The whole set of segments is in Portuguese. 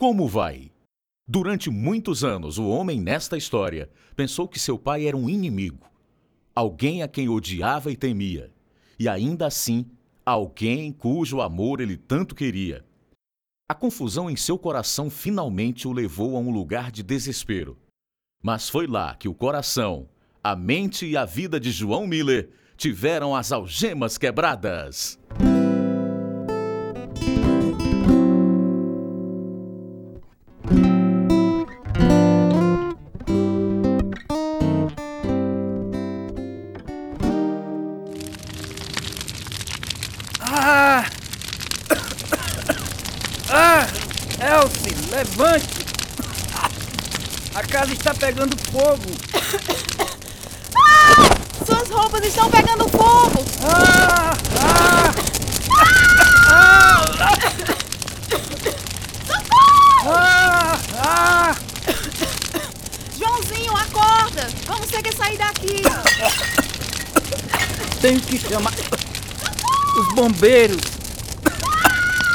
Como vai? Durante muitos anos, o homem nesta história pensou que seu pai era um inimigo, alguém a quem odiava e temia, e ainda assim, alguém cujo amor ele tanto queria. A confusão em seu coração finalmente o levou a um lugar de desespero. Mas foi lá que o coração, a mente e a vida de João Miller tiveram as algemas quebradas. Fogo! Suas roupas estão pegando fogo! Ah! Ah! Ah! Ah! Joãozinho, acorda! Vamos ter que sair daqui! Tenho que chamar os bombeiros.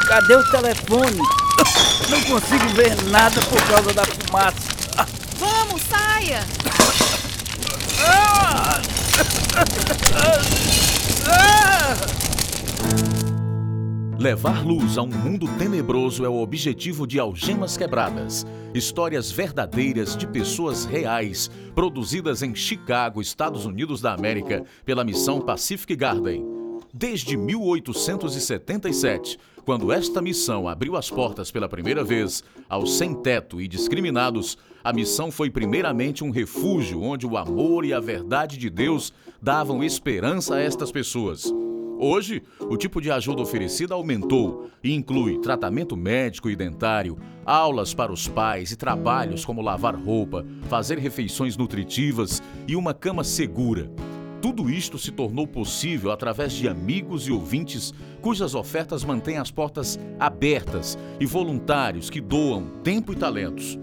Cadê o telefone? Não consigo ver nada por causa da fumaça. Saia! Levar luz a um mundo tenebroso é o objetivo de Algemas Quebradas. Histórias verdadeiras de pessoas reais, produzidas em Chicago, Estados Unidos da América, pela missão Pacific Garden. Desde 1877, quando esta missão abriu as portas pela primeira vez aos sem-teto e discriminados, a missão foi primeiramente um refúgio onde o amor e a verdade de Deus davam esperança a estas pessoas. Hoje, o tipo de ajuda oferecida aumentou e inclui tratamento médico e dentário, aulas para os pais e trabalhos como lavar roupa, fazer refeições nutritivas e uma cama segura. Tudo isto se tornou possível através de amigos e ouvintes cujas ofertas mantêm as portas abertas e voluntários que doam tempo e talentos.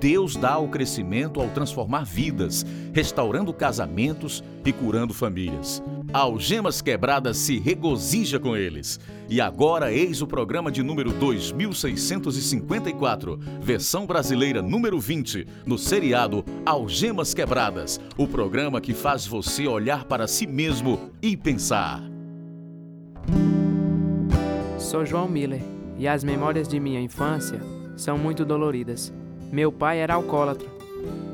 Deus dá o crescimento ao transformar vidas, restaurando casamentos e curando famílias. Algemas Quebradas se regozija com eles. E agora eis o programa de número 2654, versão brasileira número 20, no seriado Algemas Quebradas, o programa que faz você olhar para si mesmo e pensar. Sou João Miller e as memórias de minha infância são muito doloridas. Meu pai era alcoólatra.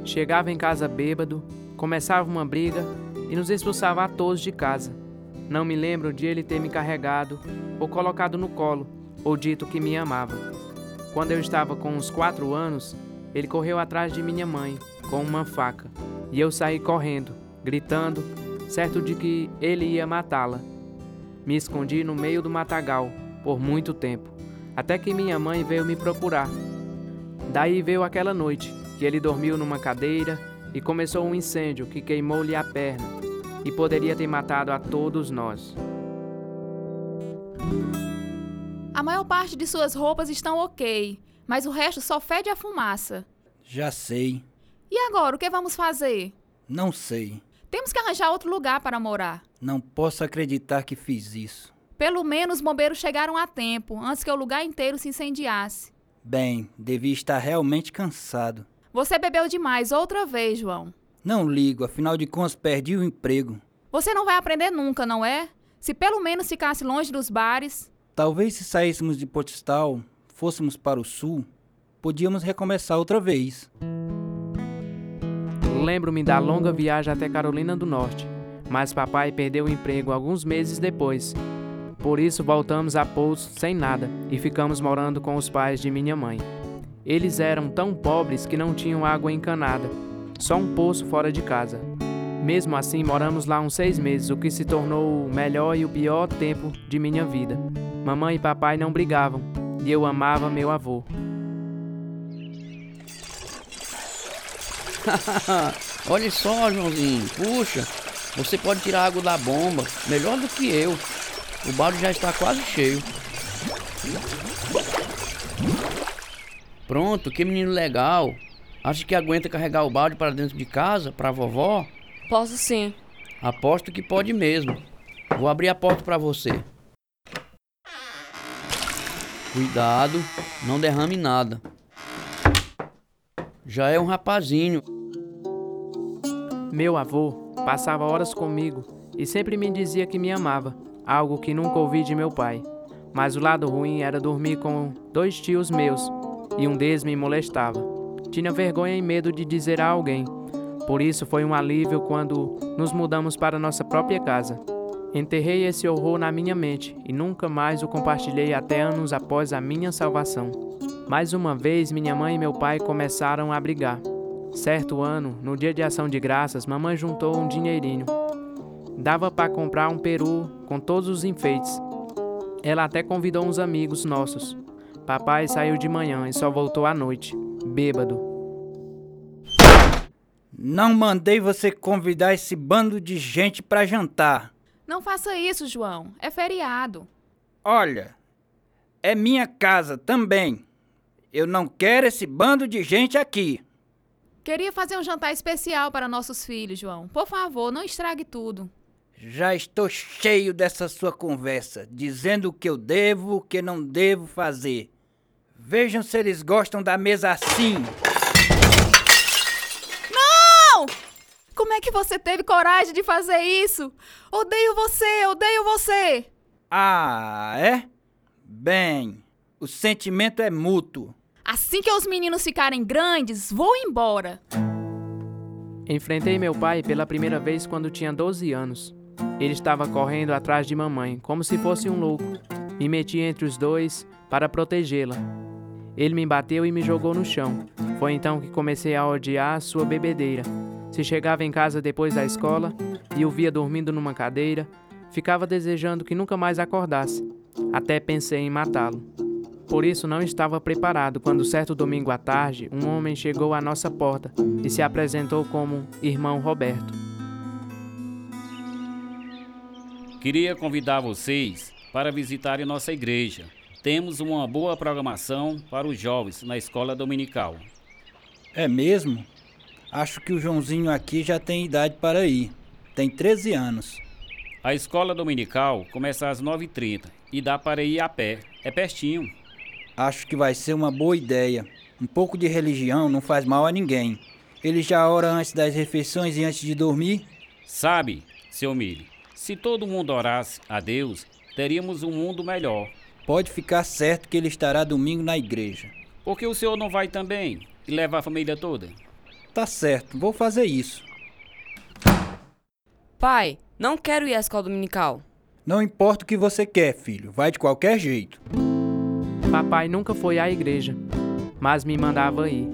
Chegava em casa bêbado, começava uma briga e nos expulsava a todos de casa. Não me lembro de ele ter me carregado ou colocado no colo ou dito que me amava. Quando eu estava com uns quatro anos, ele correu atrás de minha mãe com uma faca e eu saí correndo, gritando, certo de que ele ia matá-la. Me escondi no meio do matagal por muito tempo, até que minha mãe veio me procurar. Daí veio aquela noite que ele dormiu numa cadeira e começou um incêndio que queimou-lhe a perna e poderia ter matado a todos nós. A maior parte de suas roupas estão ok, mas o resto só fede a fumaça. Já sei. E agora, o que vamos fazer? Não sei. Temos que arranjar outro lugar para morar. Não posso acreditar que fiz isso. Pelo menos os bombeiros chegaram a tempo, antes que o lugar inteiro se incendiasse. Bem, devia estar realmente cansado. Você bebeu demais outra vez, João. Não ligo, afinal de contas perdi o emprego. Você não vai aprender nunca, não é? Se pelo menos ficasse longe dos bares. Talvez se saíssemos de Portistal, fôssemos para o sul, podíamos recomeçar outra vez. Lembro-me da longa viagem até Carolina do Norte, mas papai perdeu o emprego alguns meses depois. Por isso voltamos a Pouso sem nada e ficamos morando com os pais de minha mãe. Eles eram tão pobres que não tinham água encanada, só um poço fora de casa. Mesmo assim, moramos lá uns seis meses, o que se tornou o melhor e o pior tempo de minha vida. Mamãe e papai não brigavam e eu amava meu avô. Olha só, Joãozinho. Puxa, você pode tirar água da bomba melhor do que eu. O balde já está quase cheio. Pronto, que menino legal. Acha que aguenta carregar o balde para dentro de casa, para vovó? Posso sim. Aposto que pode mesmo. Vou abrir a porta para você. Cuidado, não derrame nada. Já é um rapazinho. Meu avô passava horas comigo e sempre me dizia que me amava, algo que nunca ouvi de meu pai. Mas o lado ruim era dormir com dois tios meus e um deles me molestava. Tinha vergonha e medo de dizer a alguém. Por isso foi um alívio quando nos mudamos para nossa própria casa. Enterrei esse horror na minha mente e nunca mais o compartilhei até anos após a minha salvação. Mais uma vez, minha mãe e meu pai começaram a brigar. Certo ano, no dia de ação de graças, mamãe juntou um dinheirinho. Dava para comprar um peru com todos os enfeites. Ela até convidou uns amigos nossos. Papai saiu de manhã e só voltou à noite, bêbado. Não mandei você convidar esse bando de gente para jantar. Não faça isso, João. É feriado. Olha, é minha casa também. Eu não quero esse bando de gente aqui. Queria fazer um jantar especial para nossos filhos, João. Por favor, não estrague tudo. Já estou cheio dessa sua conversa, dizendo o que eu devo, o que não devo fazer. Vejam se eles gostam da mesa assim. Não! Como é que você teve coragem de fazer isso? Odeio você, odeio você! Ah, é? Bem, o sentimento é mútuo. Assim que os meninos ficarem grandes, vou embora. Enfrentei meu pai pela primeira vez quando tinha 12 anos. Ele estava correndo atrás de mamãe, como se fosse um louco. Me meti entre os dois para protegê-la. Ele me bateu e me jogou no chão. Foi então que comecei a odiar sua bebedeira. Se chegava em casa depois da escola e o via dormindo numa cadeira, ficava desejando que nunca mais acordasse. Até pensei em matá-lo. Por isso não estava preparado quando certo domingo à tarde um homem chegou à nossa porta e se apresentou como irmão Roberto. Queria convidar vocês para visitarem nossa igreja. Temos uma boa programação para os jovens na escola dominical. É mesmo? Acho que o Joãozinho aqui já tem idade para ir. Tem 13 anos. A escola dominical começa às 9h30 e dá para ir a pé. É pertinho. Acho que vai ser uma boa ideia. Um pouco de religião não faz mal a ninguém. Ele já ora antes das refeições e antes de dormir? Sabe, seu Mili, se todo mundo orasse a Deus, teríamos um mundo melhor. Pode ficar certo que ele estará domingo na igreja. Por que o senhor não vai também e leva a família toda? Tá certo, vou fazer isso. Pai, não quero ir à escola dominical. Não importa o que você quer, filho, vai de qualquer jeito. Papai nunca foi à igreja, mas me mandava ir.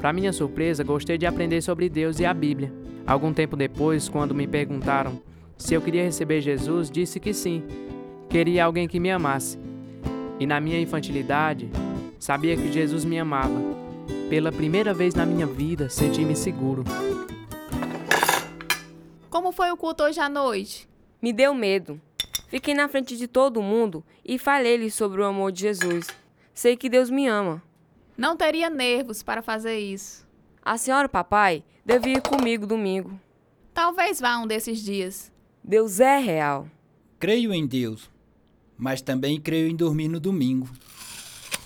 Para minha surpresa, gostei de aprender sobre Deus e a Bíblia. Algum tempo depois, quando me perguntaram se eu queria receber Jesus, disse que sim. Queria alguém que me amasse. E na minha infantilidade, sabia que Jesus me amava. Pela primeira vez na minha vida, senti-me seguro. Como foi o culto hoje à noite? Me deu medo. Fiquei na frente de todo mundo e falei-lhes sobre o amor de Jesus. Sei que Deus me ama. Não teria nervos para fazer isso. A senhora papai devem ir comigo domingo. Talvez vá um desses dias. Deus é real. Creio em Deus, mas também creio em dormir no domingo.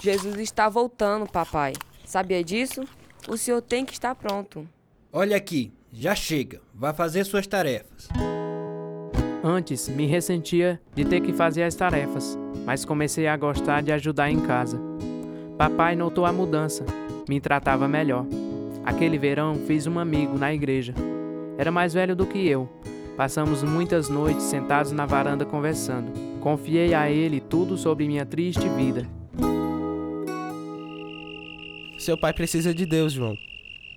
Jesus está voltando, papai. Sabia disso? O senhor tem que estar pronto. Olha aqui, já chega. Vá fazer suas tarefas. Antes, me ressentia de ter que fazer as tarefas, mas comecei a gostar de ajudar em casa. Papai notou a mudança, me tratava melhor. Aquele verão fiz um amigo na igreja. Era mais velho do que eu. Passamos muitas noites sentados na varanda conversando. Confiei a ele tudo sobre minha triste vida. Seu pai precisa de Deus, João.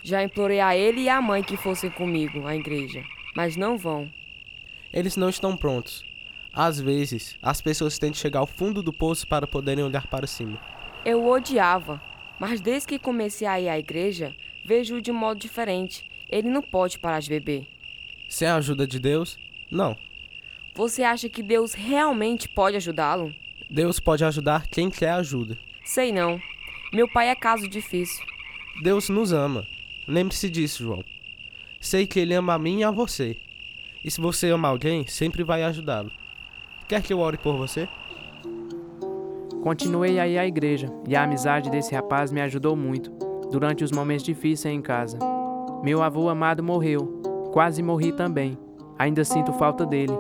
Já implorei a ele e a mãe que fossem comigo à igreja, mas não vão. Eles não estão prontos. Às vezes, as pessoas têm de chegar ao fundo do poço para poderem olhar para cima. Eu o odiava, mas desde que comecei a ir à igreja, vejo-o de modo diferente. Ele não pode parar de beber. Sem a ajuda de Deus, não. Você acha que Deus realmente pode ajudá-lo? Deus pode ajudar quem quer ajuda. Sei não. Meu pai é caso difícil. Deus nos ama. Lembre-se disso, João. Sei que ele ama a mim e a você. E se você ama alguém, sempre vai ajudá-lo. Quer que eu ore por você? Continuei a ir à igreja e a amizade desse rapaz me ajudou muito. durante os momentos difíceis em casa. Meu avô amado morreu, quase morri também. Ainda sinto falta dele.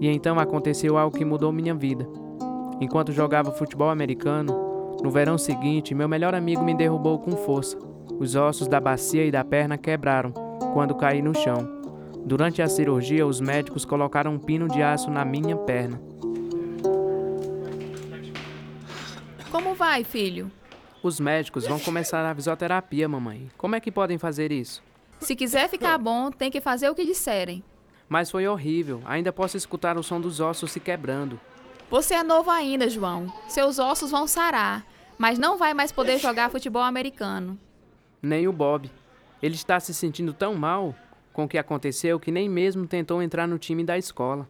E então aconteceu algo que mudou minha vida. Enquanto jogava futebol americano, no verão seguinte, meu melhor amigo me derrubou com força. Os ossos da bacia e da perna quebraram quando caí no chão. Durante a cirurgia, os médicos colocaram um pino de aço na minha perna. Como vai, filho? Os médicos vão começar a fisioterapia, mamãe. Como é que podem fazer isso? Se quiser ficar bom, tem que fazer o que disserem. Mas foi horrível. Ainda posso escutar o som dos ossos se quebrando. Você é novo ainda, João. Seus ossos vão sarar, mas não vai mais poder jogar futebol americano. Nem o Bob. Ele está se sentindo tão mal com o que aconteceu que nem mesmo tentou entrar no time da escola.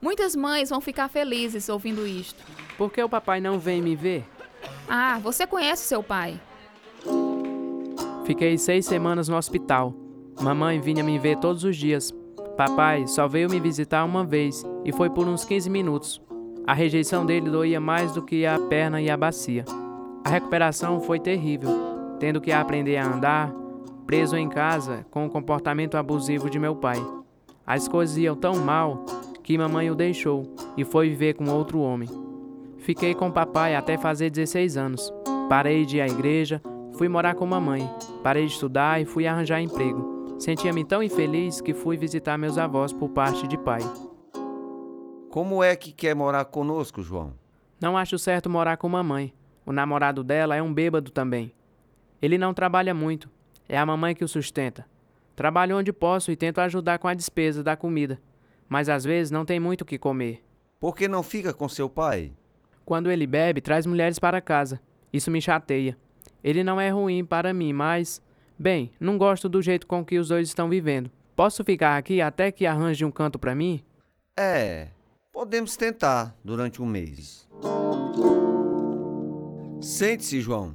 Muitas mães vão ficar felizes ouvindo isto. Por que o papai não vem me ver? Ah, você conhece seu pai. Fiquei seis semanas no hospital. Mamãe vinha me ver todos os dias. Papai só veio me visitar uma vez e foi por uns 15 minutos. A rejeição dele doía mais do que a perna e a bacia. A recuperação foi terrível, tendo que aprender a andar, preso em casa com o comportamento abusivo de meu pai. As coisas iam tão mal que mamãe o deixou e foi viver com outro homem. Fiquei com papai até fazer 16 anos. Parei de ir à igreja, fui morar com mamãe, parei de estudar e fui arranjar emprego. Sentia-me tão infeliz que fui visitar meus avós por parte de pai. Como é que quer morar conosco, João? Não acho certo morar com mamãe. O namorado dela é um bêbado também. Ele não trabalha muito. É a mamãe que o sustenta. Trabalho onde posso e tento ajudar com a despesa da comida. Mas às vezes não tem muito o que comer. Por que não fica com seu pai? Quando ele bebe, traz mulheres para casa. Isso me chateia. Ele não é ruim para mim, mas. Bem, não gosto do jeito com que os dois estão vivendo. Posso ficar aqui até que arranje um canto para mim? É, podemos tentar durante um mês. Sente-se, João.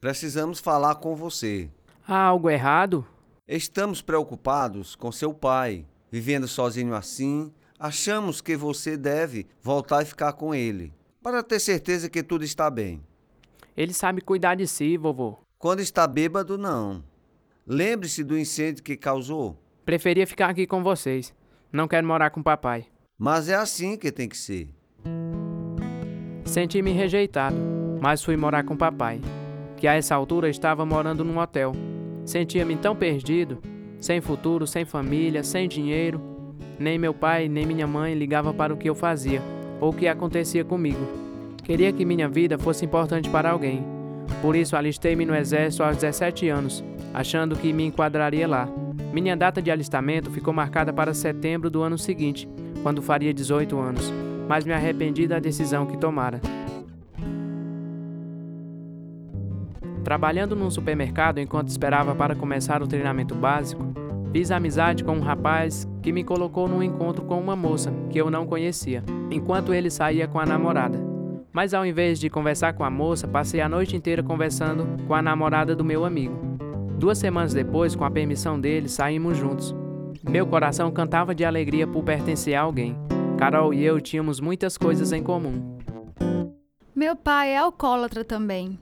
Precisamos falar com você. Há algo errado? Estamos preocupados com seu pai. Vivendo sozinho assim, achamos que você deve voltar e ficar com ele para ter certeza que tudo está bem. Ele sabe cuidar de si, vovô. Quando está bêbado, não. Lembre-se do incêndio que causou. Preferia ficar aqui com vocês. Não quero morar com papai. Mas é assim que tem que ser. Senti-me rejeitado, mas fui morar com papai, que a essa altura estava morando num hotel. Sentia-me tão perdido, sem futuro, sem família, sem dinheiro. Nem meu pai, nem minha mãe ligavam para o que eu fazia ou o que acontecia comigo. Queria que minha vida fosse importante para alguém. Por isso alistei-me no exército aos 17 anos, achando que me enquadraria lá. Minha data de alistamento ficou marcada para setembro do ano seguinte, quando faria 18 anos, mas me arrependi da decisão que tomara. Trabalhando num supermercado enquanto esperava para começar o treinamento básico, Fiz amizade com um rapaz que me colocou num encontro com uma moça que eu não conhecia, enquanto ele saía com a namorada. Mas ao invés de conversar com a moça, passei a noite inteira conversando com a namorada do meu amigo. Duas semanas depois, com a permissão dele, saímos juntos. Meu coração cantava de alegria por pertencer a alguém. Carol e eu tínhamos muitas coisas em comum. Meu pai é alcoólatra também.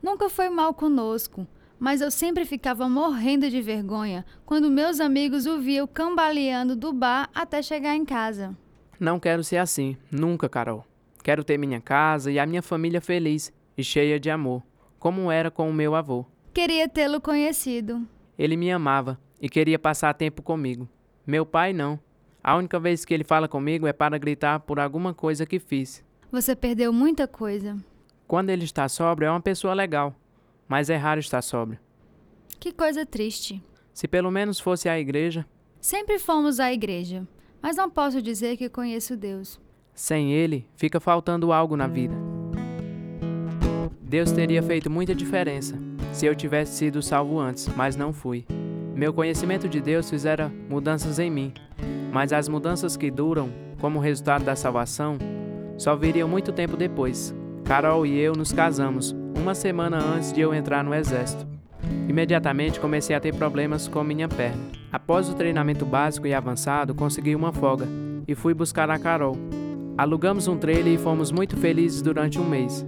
Nunca foi mal conosco mas eu sempre ficava morrendo de vergonha quando meus amigos o viam cambaleando do bar até chegar em casa. Não quero ser assim, nunca, Carol. Quero ter minha casa e a minha família feliz e cheia de amor, como era com o meu avô. Queria tê-lo conhecido. Ele me amava e queria passar tempo comigo. Meu pai não. A única vez que ele fala comigo é para gritar por alguma coisa que fiz. Você perdeu muita coisa. Quando ele está sóbrio, é uma pessoa legal mas é raro estar sóbrio. Que coisa triste. Se pelo menos fosse à igreja. Sempre fomos à igreja, mas não posso dizer que conheço Deus. Sem Ele, fica faltando algo na vida. Deus teria feito muita diferença se eu tivesse sido salvo antes, mas não fui. Meu conhecimento de Deus fizera mudanças em mim, mas as mudanças que duram, como resultado da salvação, só viriam muito tempo depois. Carol e eu nos casamos, uma semana antes de eu entrar no exército. Imediatamente comecei a ter problemas com minha perna. Após o treinamento básico e avançado, consegui uma folga e fui buscar a Carol. Alugamos um trailer e fomos muito felizes durante um mês.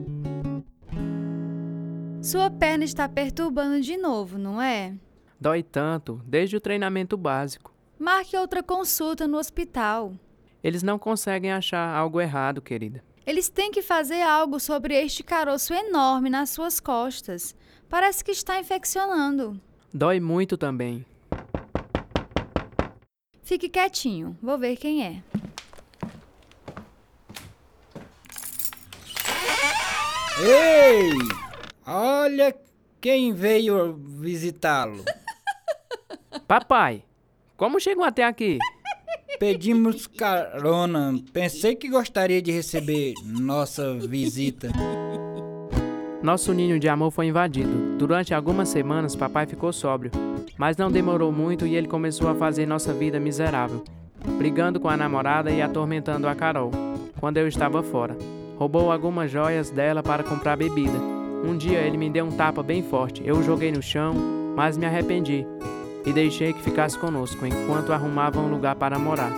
Sua perna está perturbando de novo, não é? Dói tanto, desde o treinamento básico. Marque outra consulta no hospital. Eles não conseguem achar algo errado, querida. Eles têm que fazer algo sobre este caroço enorme nas suas costas. Parece que está infeccionando. Dói muito também. Fique quietinho, vou ver quem é. Ei! Olha quem veio visitá-lo. Papai, como chegou até aqui? Pedimos carona. Pensei que gostaria de receber nossa visita. Nosso ninho de amor foi invadido. Durante algumas semanas, papai ficou sóbrio. Mas não demorou muito e ele começou a fazer nossa vida miserável, brigando com a namorada e atormentando a Carol, quando eu estava fora. Roubou algumas joias dela para comprar bebida. Um dia ele me deu um tapa bem forte. Eu o joguei no chão, mas me arrependi e deixei que ficasse conosco enquanto arrumava um lugar para morar.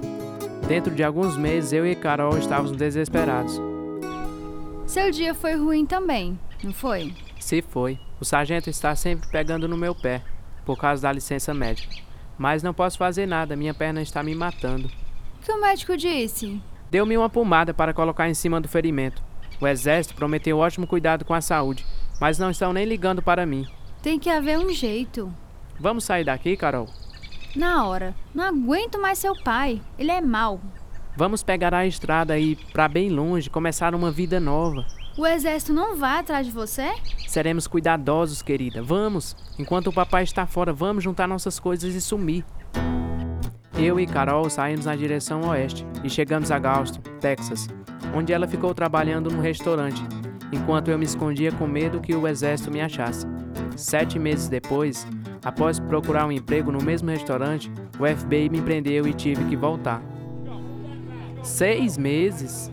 Dentro de alguns meses, eu e Carol estávamos desesperados. Seu dia foi ruim também, não foi? Se foi. O sargento está sempre pegando no meu pé, por causa da licença médica. Mas não posso fazer nada, minha perna está me matando. O que o médico disse? Deu-me uma pomada para colocar em cima do ferimento. O exército prometeu ótimo cuidado com a saúde, mas não estão nem ligando para mim. Tem que haver um jeito. Vamos sair daqui, Carol? Na hora. Não aguento mais seu pai. Ele é mau. Vamos pegar a estrada e ir para bem longe, começar uma vida nova. O exército não vai atrás de você? Seremos cuidadosos, querida. Vamos. Enquanto o papai está fora, vamos juntar nossas coisas e sumir. Eu e Carol saímos na direção oeste e chegamos a Galveston, Texas, onde ela ficou trabalhando no restaurante, enquanto eu me escondia com medo que o exército me achasse. Sete meses depois, após procurar um emprego no mesmo restaurante, o FBI me prendeu e tive que voltar. Seis meses?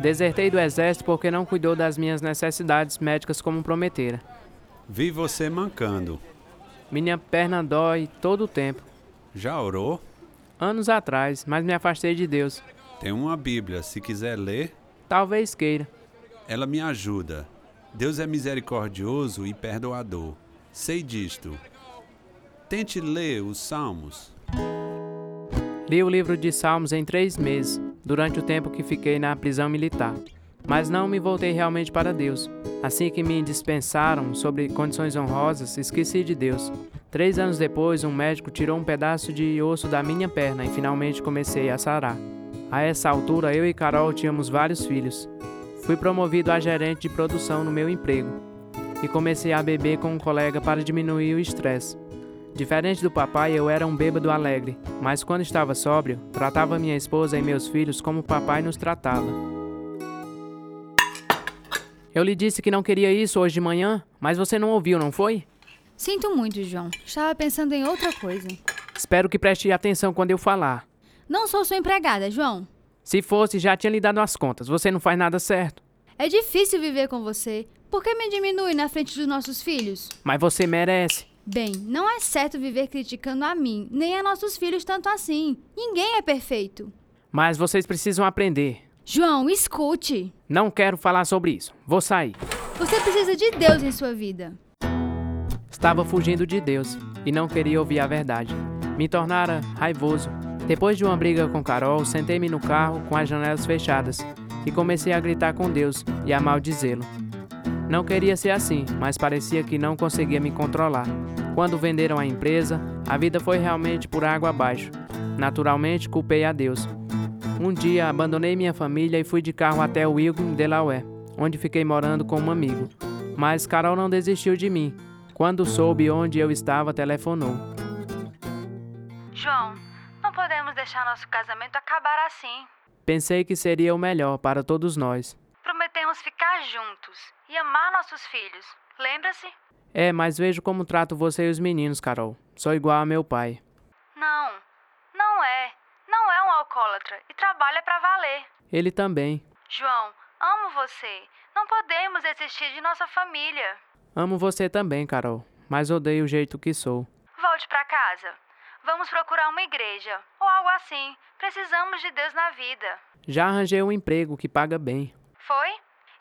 Desertei do exército porque não cuidou das minhas necessidades médicas como prometera. Vi você mancando. Minha perna dói todo o tempo. Já orou? Anos atrás, mas me afastei de Deus. Tem uma Bíblia, se quiser ler. Talvez queira. Ela me ajuda. Deus é misericordioso e perdoador. Sei disto. Tente ler os Salmos. Li o livro de Salmos em três meses, durante o tempo que fiquei na prisão militar. Mas não me voltei realmente para Deus. Assim que me dispensaram sobre condições honrosas, esqueci de Deus. Três anos depois, um médico tirou um pedaço de osso da minha perna e finalmente comecei a sarar. A essa altura, eu e Carol tínhamos vários filhos. Fui promovido a gerente de produção no meu emprego e comecei a beber com um colega para diminuir o estresse. Diferente do papai, eu era um bêbado alegre, mas quando estava sóbrio, tratava minha esposa e meus filhos como o papai nos tratava. Eu lhe disse que não queria isso hoje de manhã, mas você não ouviu, não foi? Sinto muito, João. Estava pensando em outra coisa. Espero que preste atenção quando eu falar. Não sou sua empregada, João. Se fosse, já tinha lhe dado as contas. Você não faz nada certo. É difícil viver com você. Por que me diminui na frente dos nossos filhos? Mas você merece. Bem, não é certo viver criticando a mim, nem a nossos filhos tanto assim. Ninguém é perfeito. Mas vocês precisam aprender. João, escute. Não quero falar sobre isso. Vou sair. Você precisa de Deus em sua vida. Estava fugindo de Deus e não queria ouvir a verdade. Me tornara raivoso. Depois de uma briga com Carol, sentei-me no carro com as janelas fechadas e comecei a gritar com Deus e a maldizê-lo. Não queria ser assim, mas parecia que não conseguia me controlar. Quando venderam a empresa, a vida foi realmente por água abaixo. Naturalmente, culpei a Deus. Um dia, abandonei minha família e fui de carro até Wilton, Delaware, onde fiquei morando com um amigo. Mas Carol não desistiu de mim. Quando soube onde eu estava, telefonou. Deixar nosso casamento acabar assim. Pensei que seria o melhor para todos nós. Prometemos ficar juntos e amar nossos filhos. Lembra-se? É, mas vejo como trato você e os meninos, Carol. Sou igual a meu pai. Não, não é. Não é um alcoólatra e trabalha para valer. Ele também. João, amo você. Não podemos desistir de nossa família. Amo você também, Carol, mas odeio o jeito que sou. Volte para casa. Vamos procurar uma igreja ou algo assim. Precisamos de Deus na vida. Já arranjei um emprego que paga bem. Foi?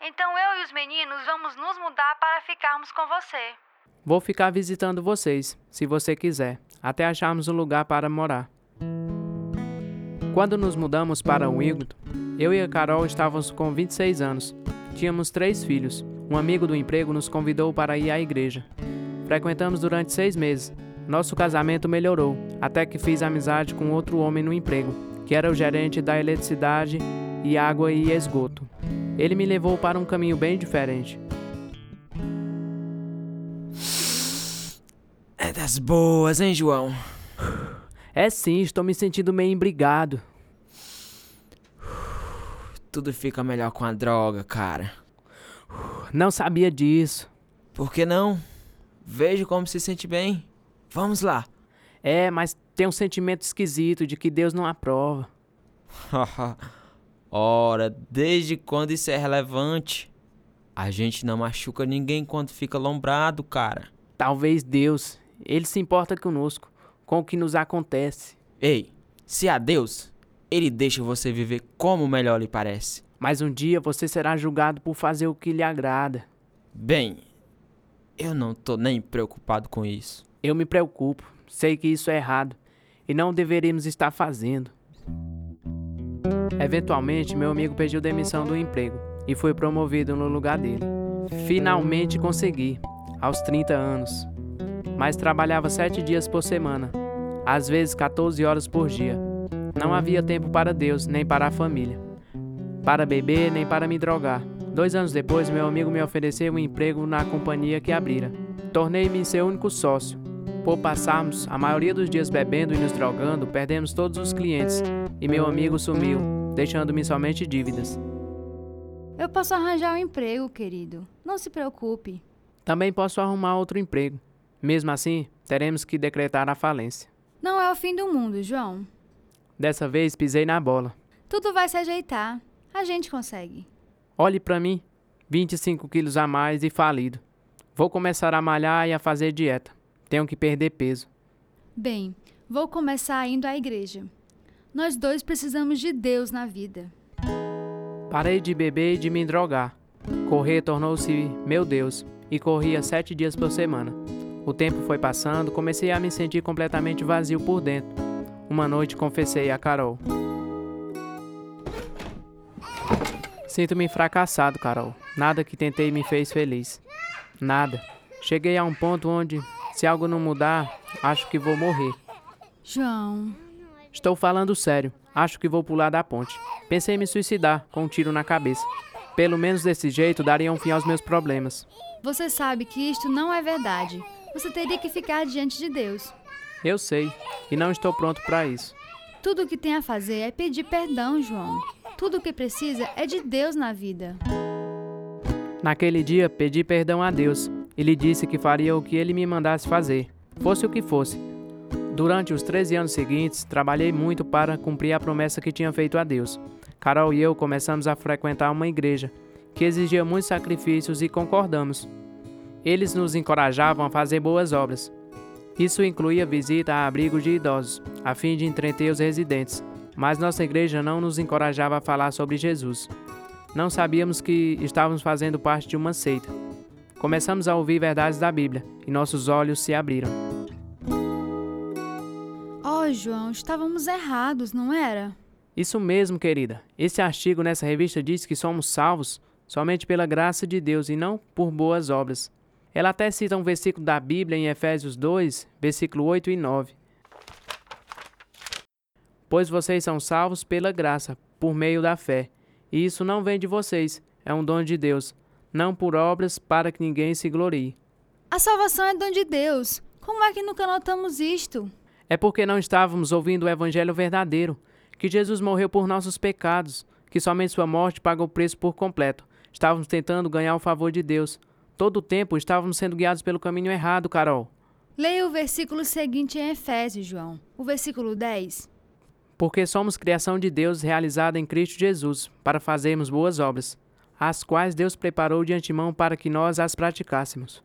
Então eu e os meninos vamos nos mudar para ficarmos com você. Vou ficar visitando vocês, se você quiser, até acharmos um lugar para morar. Quando nos mudamos para Wigton, eu e a Carol estávamos com 26 anos. Tínhamos três filhos. Um amigo do emprego nos convidou para ir à igreja. Frequentamos durante seis meses. Nosso casamento melhorou, até que fiz amizade com outro homem no emprego, que era o gerente da eletricidade e água e esgoto. Ele me levou para um caminho bem diferente. É das boas, hein, João? É sim, estou me sentindo meio embrigado. Tudo fica melhor com a droga, cara. Não sabia disso. Por que não? Vejo como se sente bem. Vamos lá. É, mas tem um sentimento esquisito de que Deus não aprova. Ora, desde quando isso é relevante? A gente não machuca ninguém quando fica lombrado, cara. Talvez Deus, ele se importa conosco, com o que nos acontece. Ei, se há Deus, ele deixa você viver como melhor lhe parece. Mas um dia você será julgado por fazer o que lhe agrada. Bem, eu não tô nem preocupado com isso. Eu me preocupo. Sei que isso é errado e não deveríamos estar fazendo. Eventualmente, meu amigo pediu demissão do emprego e foi promovido no lugar dele. Finalmente consegui, aos 30 anos. Mas trabalhava sete dias por semana, às vezes 14 horas por dia. Não havia tempo para Deus nem para a família, para beber nem para me drogar. Dois anos depois, meu amigo me ofereceu um emprego na companhia que abrira. Tornei-me seu único sócio. Por passarmos a maioria dos dias bebendo e nos drogando, perdemos todos os clientes e meu amigo sumiu, deixando-me somente dívidas. Eu posso arranjar um emprego, querido. Não se preocupe. Também posso arrumar outro emprego. Mesmo assim, teremos que decretar a falência. Não é o fim do mundo, João. Dessa vez pisei na bola. Tudo vai se ajeitar. A gente consegue. Olhe para mim, 25 quilos a mais e falido. Vou começar a malhar e a fazer dieta. Tenho que perder peso. Bem, vou começar indo à igreja. Nós dois precisamos de Deus na vida. Parei de beber e de me drogar. Correr tornou-se meu Deus e corria sete dias por semana. O tempo foi passando, comecei a me sentir completamente vazio por dentro. Uma noite confessei a Carol. Sinto-me fracassado, Carol. Nada que tentei me fez feliz. Nada. Cheguei a um ponto onde, se algo não mudar, acho que vou morrer. João. Estou falando sério. Acho que vou pular da ponte. Pensei em me suicidar, com um tiro na cabeça. Pelo menos desse jeito daria um fim aos meus problemas. Você sabe que isto não é verdade. Você teria que ficar diante de Deus. Eu sei, e não estou pronto para isso. Tudo o que tem a fazer é pedir perdão, João. Tudo o que precisa é de Deus na vida. Naquele dia, pedi perdão a Deus e lhe disse que faria o que ele me mandasse fazer, fosse o que fosse. Durante os 13 anos seguintes, trabalhei muito para cumprir a promessa que tinha feito a Deus. Carol e eu começamos a frequentar uma igreja que exigia muitos sacrifícios e concordamos. Eles nos encorajavam a fazer boas obras. Isso incluía visita a abrigos de idosos, a fim de entreter os residentes, mas nossa igreja não nos encorajava a falar sobre Jesus. Não sabíamos que estávamos fazendo parte de uma seita. Começamos a ouvir verdades da Bíblia e nossos olhos se abriram. Oh, João, estávamos errados, não era? Isso mesmo, querida. Esse artigo nessa revista diz que somos salvos somente pela graça de Deus e não por boas obras. Ela até cita um versículo da Bíblia em Efésios 2, versículo 8 e 9. Pois vocês são salvos pela graça, por meio da fé. E isso não vem de vocês, é um dom de Deus, não por obras para que ninguém se glorie. A salvação é dom de Deus. Como é que nunca notamos isto? É porque não estávamos ouvindo o evangelho verdadeiro, que Jesus morreu por nossos pecados, que somente sua morte paga o preço por completo. Estávamos tentando ganhar o favor de Deus. Todo o tempo estávamos sendo guiados pelo caminho errado, Carol. Leia o versículo seguinte em Efésios, João. O versículo 10. Porque somos criação de Deus realizada em Cristo Jesus, para fazermos boas obras, as quais Deus preparou de antemão para que nós as praticássemos.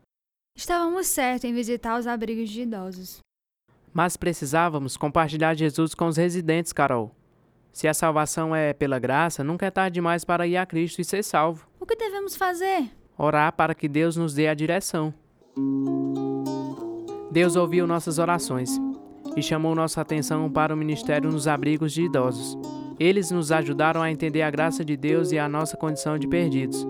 Estávamos certos em visitar os abrigos de idosos. Mas precisávamos compartilhar Jesus com os residentes, Carol. Se a salvação é pela graça, nunca é tarde demais para ir a Cristo e ser salvo. O que devemos fazer? Orar para que Deus nos dê a direção. Deus ouviu nossas orações e chamou nossa atenção para o ministério nos abrigos de idosos. Eles nos ajudaram a entender a graça de Deus e a nossa condição de perdidos.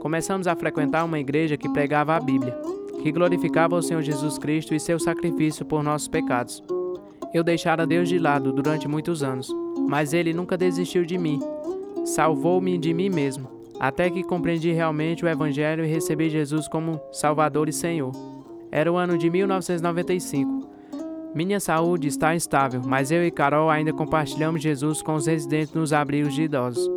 Começamos a frequentar uma igreja que pregava a Bíblia, que glorificava o Senhor Jesus Cristo e seu sacrifício por nossos pecados. Eu deixara Deus de lado durante muitos anos, mas Ele nunca desistiu de mim. Salvou-me de mim mesmo, até que compreendi realmente o Evangelho e recebi Jesus como Salvador e Senhor. Era o ano de 1995. Minha saúde está instável, mas eu e Carol ainda compartilhamos Jesus com os residentes nos abrigos de idosos.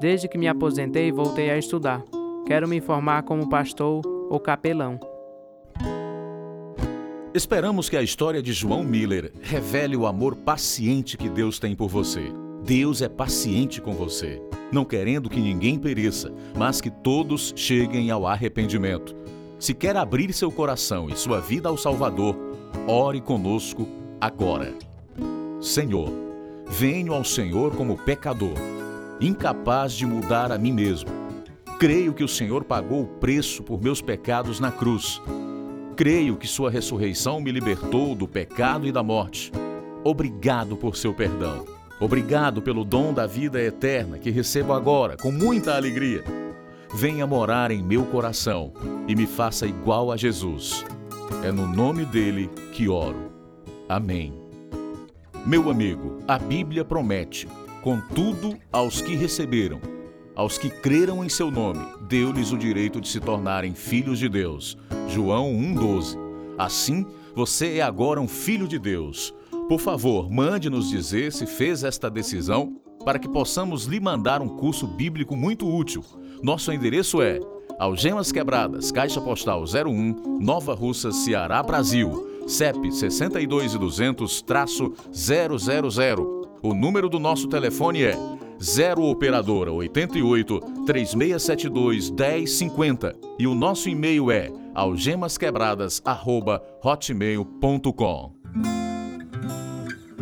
Desde que me aposentei, voltei a estudar. Quero me formar como pastor ou capelão. Esperamos que a história de João Miller revele o amor paciente que Deus tem por você. Deus é paciente com você, não querendo que ninguém pereça, mas que todos cheguem ao arrependimento. Se quer abrir seu coração e sua vida ao Salvador, ore conosco agora. Senhor, venho ao Senhor como pecador, incapaz de mudar a mim mesmo. Creio que o Senhor pagou o preço por meus pecados na cruz Creio que Sua ressurreição me libertou do pecado e da morte. Obrigado por seu perdão. Obrigado pelo dom da vida eterna que recebo agora com muita alegria. Venha morar em meu coração e me faça igual a Jesus. É no nome dele que oro. Amém. Meu amigo, a Bíblia promete: contudo, aos que receberam, aos que creram em seu nome, deu-lhes o direito de se tornarem filhos de Deus. João 1,12. Assim, você é agora um filho de Deus. Por favor, mande nos dizer se fez esta decisão para que possamos lhe mandar um curso bíblico muito útil. Nosso endereço é Algemas Quebradas, Caixa Postal 01, Nova Russa, Ceará, Brasil. CEP 62200-000. O número do nosso telefone é 0 Operadora 88 3672 1050 e o nosso e-mail é algemasquebradas@hotmail.com.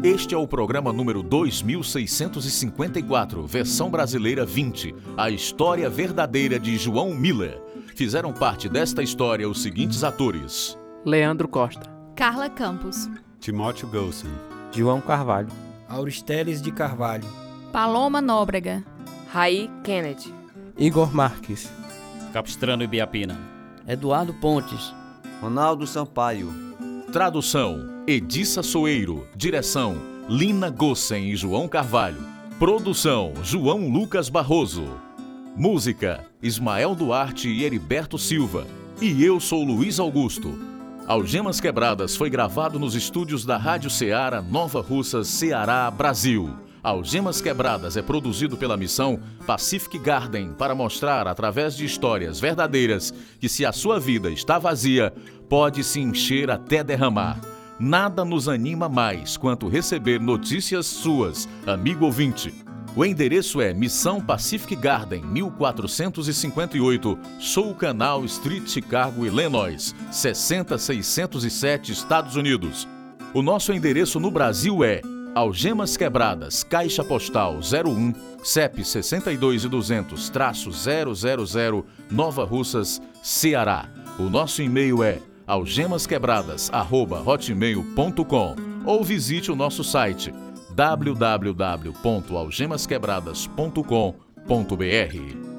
Este é o programa número 2654, versão brasileira 20, a história verdadeira de João Miller. Fizeram parte desta história os seguintes atores: Leandro Costa, Carla Campos, Timóteo Golson, João Carvalho, Auristeles de Carvalho, Paloma Nóbrega, Raí Kennedy, Igor Marques, Capistrano Ibiapina, Eduardo Pontes, Ronaldo Sampaio, Tradução: Edissa Soeiro. Direção: Lina Gossen e João Carvalho. Produção: João Lucas Barroso. Música: Ismael Duarte e Heriberto Silva. E eu sou Luiz Augusto. Algemas Quebradas foi gravado nos estúdios da Rádio Ceará, Nova Russa, Ceará, Brasil. Algemas Quebradas é produzido pela missão Pacific Garden para mostrar, através de histórias verdadeiras, que se a sua vida está vazia, pode se encher até derramar. Nada nos anima mais quanto receber notícias suas, amigo ouvinte. O endereço é Missão Pacific Garden, 1458, Soul Canal Street, Chicago, Illinois, 60607, Estados Unidos. O nosso endereço no Brasil é Algemas Quebradas, Caixa Postal 01, CEP 62200-000, Nova Russas, Ceará. O nosso e-mail é algemasquebradas@hotmail.com ou visite o nosso site www.algemasquebradas.com.br.